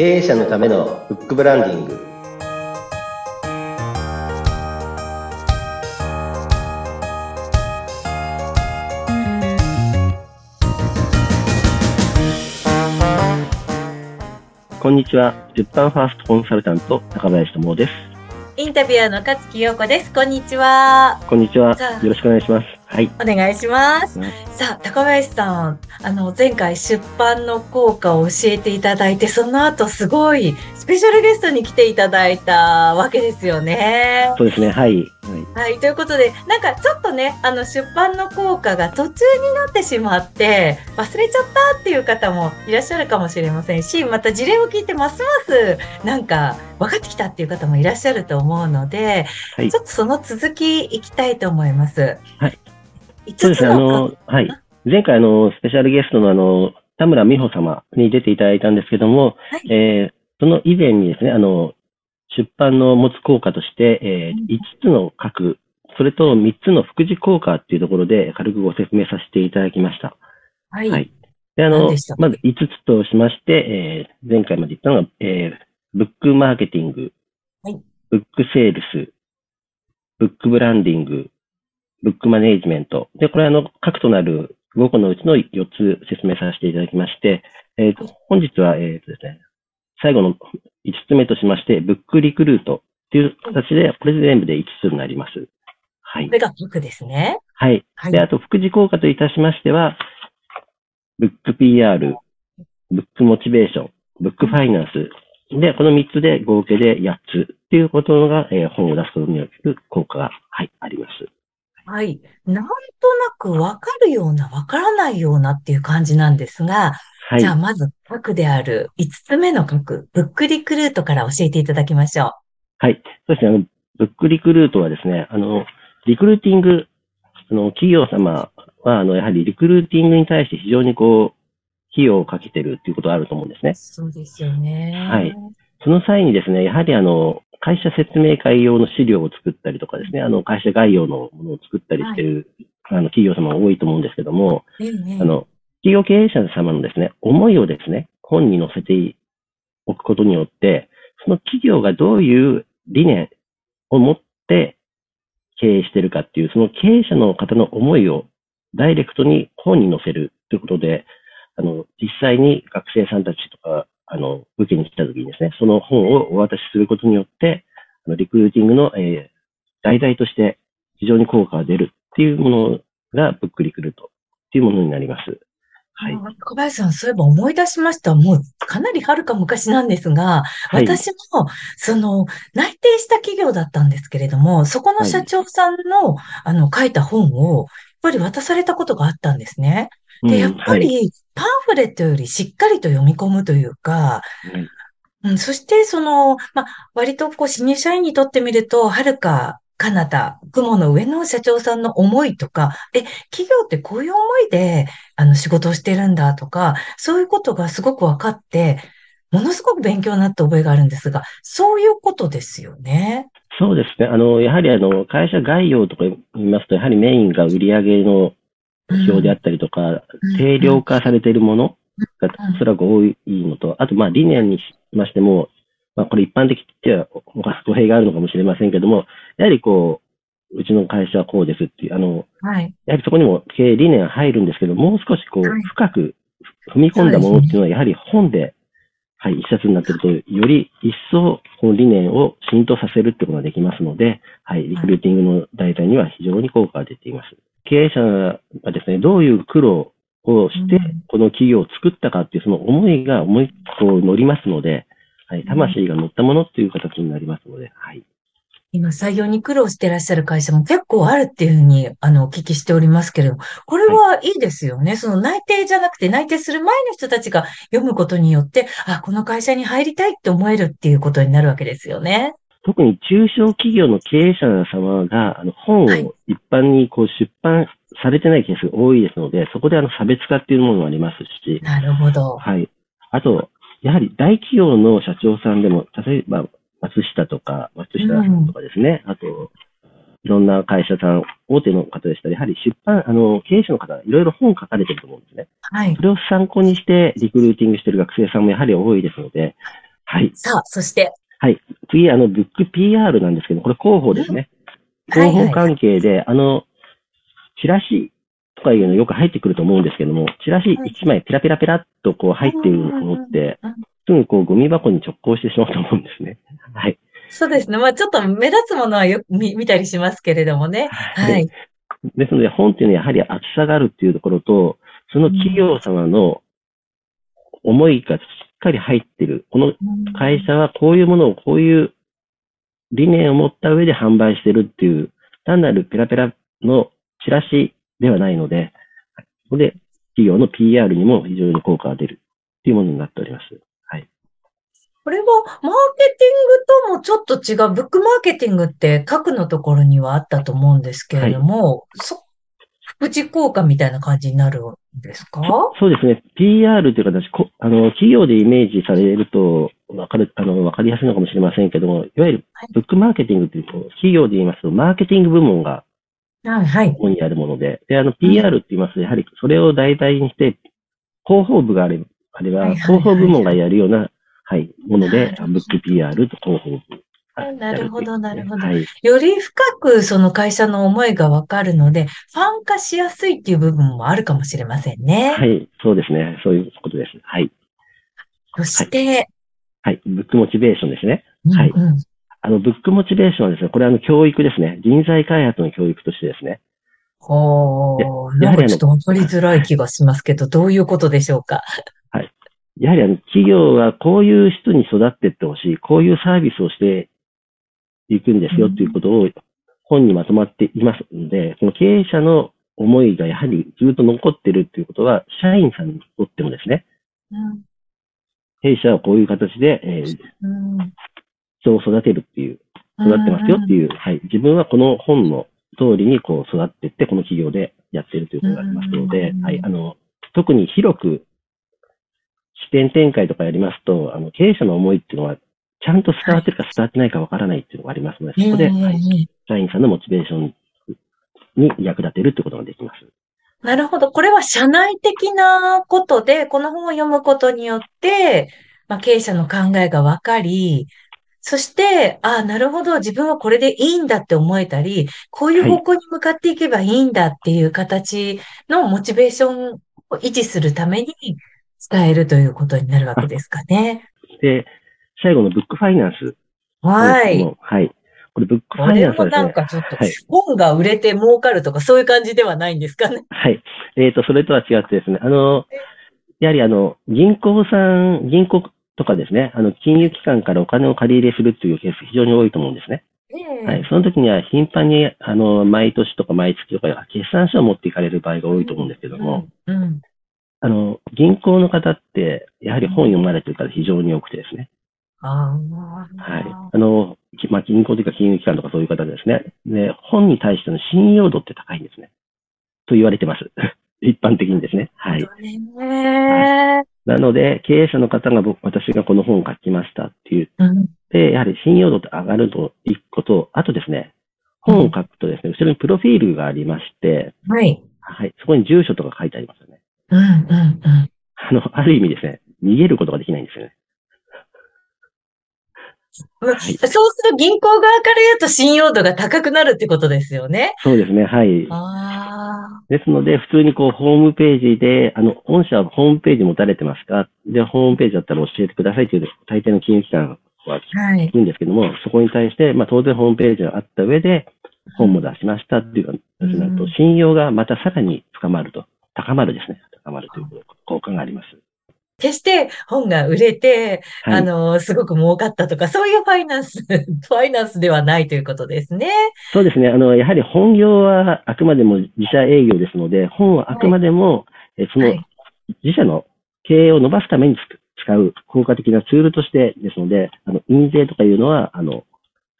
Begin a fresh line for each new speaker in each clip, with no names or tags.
経営者のためのフックブランディング。こんにちは。出版ファーストコンサルタント高林智です。
インタビュアーの勝木陽子です。こんにちは。
こんにちは。よろしくお願いします。はい。
お願いします、さあ高林さんあの前回出版の効果を教えていただいてその後すごいスペシャルゲストに来ていただいたわけですよね。
そうですね。はい、はい。
はい、ということで、なんかちょっとね、あの出版の効果が途中になってしまって、忘れちゃったっていう方もいらっしゃるかもしれませんし、また事例を聞いてますますなんか分かってきたっていう方もいらっしゃると思うので、
はい。
ちょっとその続きいきたいと思います。
はい。
5
そうですね、あ
つの
の、はい。前回、あの、スペシャルゲストのあの、田村美穂様に出ていただいたんですけども、
はい
えーその以前にですね、あの、出版の持つ効果として、え
うん
ー5つの核、それと3つの副次効果っていうところで軽くご説明させていただきました。
はい。
はいで、あのまず5つとしまして、えー前回まで言ったのが、えーブックマーケティング、
はい
ブックセールス、ブックブランディング、ブックマネージメント。で、これあの、核となる5個のうちの4つ説明させていただきまして、えーと本日は、えーとですね、最後の5つ目としまして、ブックリクルートっていう形で、これで全部で5つになります。はい
こ。れが僕ですね。
はい。
はい
で、あと、副次効果といたしましては、ブック PR、ブックモチベーション、ブックファイナンス。で、この3つで合計で8つっていうことが、えー本を出すことによる効果が、はい、あります。
はい。なんとなくわかるような、わからないようなっていう感じなんですが、
はい
じゃあ、。まず、核である5つ目の核、ブックリクルートから教えていただきましょ
はい。そうですね。あの、ブックリクルートはですね、あの、リクルーティング、あの、企業様は、あの、やはりリクルーティングに対して非常にこう、費用をかけてるっていうことがあると思うんですね
う。。そうですよね。
はい。その際にですね、やはりあの、会社説明会用の資料を作ったりとかですね、あの、会社概要のものを作ったりしてる、あの、企業様が多いと思うんですけども、
ええええ。
あの、企業経営者様のですね、思いをですね、本に載せておくことによって、その企業がどういう理念を持って経営してるかっていう、その経営者の方の思いをダイレクトに本に載せるということで、あの、実際に学生さんたちとか、あの、受けに来た時にですね、その本をお渡しすることによって、あのリクルーティングの、えー、題材として非常に効果が出るっていうものがブックリクルートっていうものになります。はい。
あ小林さん、そういえば思い出しました。もうかなり遥か昔なんですが、
はい。
私も、その、内定した企業だったんですけれども、そこの社長さんの、あの、書いた本を、やっぱり渡されたことがあったんですね。で、やっぱ
はい
り、パンフレットよりしっかりと読み込むというか、
はい
うん、そして、その、まあ、割とこう、新入社員にとってみると、はるか彼方、雲の上の社長さんの思いとか、え、企業ってこういう思いで、あの、仕事をしてるんだとか、そういうことがすごく分かって、ものすごく勉強になった覚えがあるんですが、そういうことですよね。
そうですね。あの、やはりあの、会社概要とか言いますと、やはりメインが売上の表であったりとか、
うん
定量化されているものが
うん。
おそらく多いのと、あと、まあ、理念にしましても、まあ、これ一般的では語弊があるのかもしれませんけども、やはりこう、うちの会社はこうですっていう、あの、
はい。
やはりそこにも経営理念が入るんですけど、もう少しこう
はい、
深く踏み込んだものっていうのは、やはり本で、はい、一冊になっていると、より一層、この理念を浸透させるってことができますので、はい、リクルーティングの題材には非常に効果が出ています。経営者がですね、どういう苦労をして
うん、
この企業を作ったかっていう、その思いが思い、こう乗りますので、はい、魂が乗ったものっていう形になりますので、はい。
今、採用に苦労してらっしゃる会社も結構あるっていうふうに、あの、お聞きしておりますけれども、これはいいですよね。その内定じゃなくて、内定する前の人たちが読むことによって、あ、この会社に入りたいって思えるっていうことになるわけですよね。
特に中小企業の経営者様が、あの、本
はい
を一般にこう出版されてないケースが多いですので、そこであの差別化っていうものもありますし、
なるほど。
はい。あと、やはり大企業の社長さんでも、例えば松下とか、松下さんとかですね、あと、いろんな会社さん、大手の方でしたら、やはり出版、あの、経営者の方、いろいろ本書かれてると思うんですね。
はい
そ。れを参考にしてリクルーティングしてる学生さんもやはり多いですので、はい。
さあ、そして、
次、あの、ブック PR なんですけど、これ広報ですね。
はいはい
広報関係で、あの、チラシとかいうのよく入ってくると思うんですけども、チラシ1枚ペラペラペラっとこう入っているものってすぐこうゴミ箱に直行してしまうと思うんですね。はい。
そうですね。まあちょっと目立つものはよく見見たりしますけれどもね。はい。
ですので、本っていうのはやはり厚さがあるっていうところと、その企業様の思いがかり入ってる。この会社はこういうものをこういう理念を持った上で販売してるっていう、単なるペラペラのチラシではないので、ここで企業の PR にも非常に効果が出るっていうものになっております。
これはマーケティングともちょっと違う。ブックマーケティングって核のところにはあったと思うんですけれども、そ、副次効果みたいな感じになるんですか？
そうですね。PR という形、こあの、企業でイメージされると、わかる、あの、わかりやすいのかもしれませんけども、いわゆる
はい
ブックマーケティングっていうと、企業で言いますと、マーケティング部門が
はい、はい。
ここにあるもので、で、あの、PR って言いますと、やはりそれを題材にして、広報部があれば、あれば、
は
広報部門がやるような、はい、もので、ブック PR と広報部。
はいなるほどなるほど
はい。
より深くその会社の思いがわかるので、ファン化しやすいっていう部分もあるかもしれませんね。
はい、そうですね。そういうことです。はい。
そして、
はい。ブックモチベーションですね。はい
うんうん
あの、ブックモチベーションはですね、これはあの、教育ですね。人材開発の教育としてですね。
ほー、なんかちょっとわかりづらい気がしますけど、どういうことでしょうか？
やはりあの、企業はこういう人に育っていってほしい、こういうサービスをしていくんですよ
うん
ということを本にまとまっていますので、この経営者の思いがやはりずっと残ってるということは、社員さんにとってもですね、
うん
弊社はこういう形で、えー
うん
人を育てるっていう、育ってますよっていう、はい。自分はこの本の通りにこう育っていって、この企業でやってるということがありますので
うん、
はい。あの、特に広く視点展開とかやりますと、あの、経営者の思いっていうのは、ちゃんと伝わってるか伝わってないかわからないっていうのがありますので、そこで、
ええ
はい社員さんのモチベーションに役立てるってことができます。
なるほど。これは社内的なことで、この本を読むことによって、まあ、経営者の考えが分かり、そして、ああ、なるほど、自分はこれでいいんだって思えたり、こういう方向に向かっていけばいいんだっていう形のモチベーションを維持するために伝えるということになるわけですかね。
で、最後のブックファイナンス。
はい。
はい。これブックファイナンスはですね
なんかちょっと
はい、
本が売れて儲かるとかそういう感じではないんですかね？
はい。えっ、と、それとは違ってですね、あの、やはりあの、銀行さん、銀行とかですね、あの、金融機関からお金を借り入れするっていうケース非常に多いと思うんですね。
ええ
はい。その時には頻繁に、あの、毎年とか毎月とか決算書を持っていかれる場合が多いと思うんですけども、
うん、うん。
あの、銀行の方って、やはり本読まれてる方非常に多くてですね。
あ
はい
あ。。
あの、きまあ、銀行というか金融機関とかそういう方ですね。で、本に対しての信用度って高いんですね。と言われてます。一般的にですね。はい。
ね
なので、経営者の方が僕、私がこの本を書きましたっていう。
うん。
で、やはり信用度って上がると一個と、あとですね、本を書くとですね、後ろにプロフィールがありまして、
はい。
はい。そこに住所とか書いてありますよね。
うん、うん、うん。
あの、ある意味ですね、逃げることができないんですよね。
まそうする銀行側から言うと信用度が高くなるってことですよね。
そうですね、はい。
あ
ですので、普通にこう、ホームページで、あの、御社はホームページ持たれてますか？で、ホームページだったら教えてくださいという、大抵の金融機関は聞。くんですけども、そこに対して、まあ、当然ホームページがあった上で、本も出しましたっていう形になると
うん、
信用がまたさらに深まると、高まるですね。高まるという効果があります。
決して本が売れて、
はい。
あの、すごく儲かったとか、そういうファイナンス、ファイナンスではないということですね。
そうですね。あの、やはり本業はあくまでも自社営業ですので、本はあくまでも、えその
はい
自社の経営を伸ばすためにつ使う効果的なツールとしてですので、あの、印税とかいうのは、あの、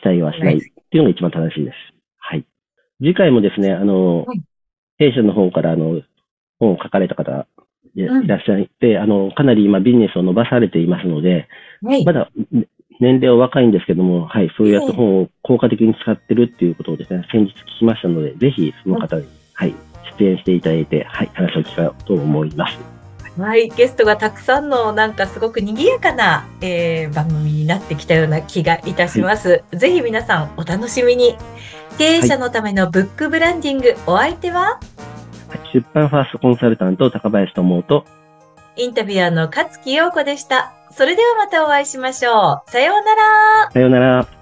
期待はしないっていうのが一番正しいです。はい。次回もですね、あの
はい、
弊社の方から、あの、本を書かれた方いらっしゃって、あの、かなり今ビジネスを伸ばされていますので、
はい
ま。だね年齢は若いんですけども、はい、そういうやつ
ええ
本を効果的に使ってるっていうことをですね、先日聞きましたので、ぜひその方に、はい、出演していただいて、はい、話を聞こうと思います。
はい、ゲストがたくさんのなんかすごく賑やかな、えー、番組になってきたような気がいたします。はい、ぜひ皆さんお楽しみに。経営者のためのブックブランディング、はい、お相手は？
出版ファーストコンサルタント高林智と
インタビュアーの勝木陽子でした。それではまたお会いしましょう。さようなら。
さようなら。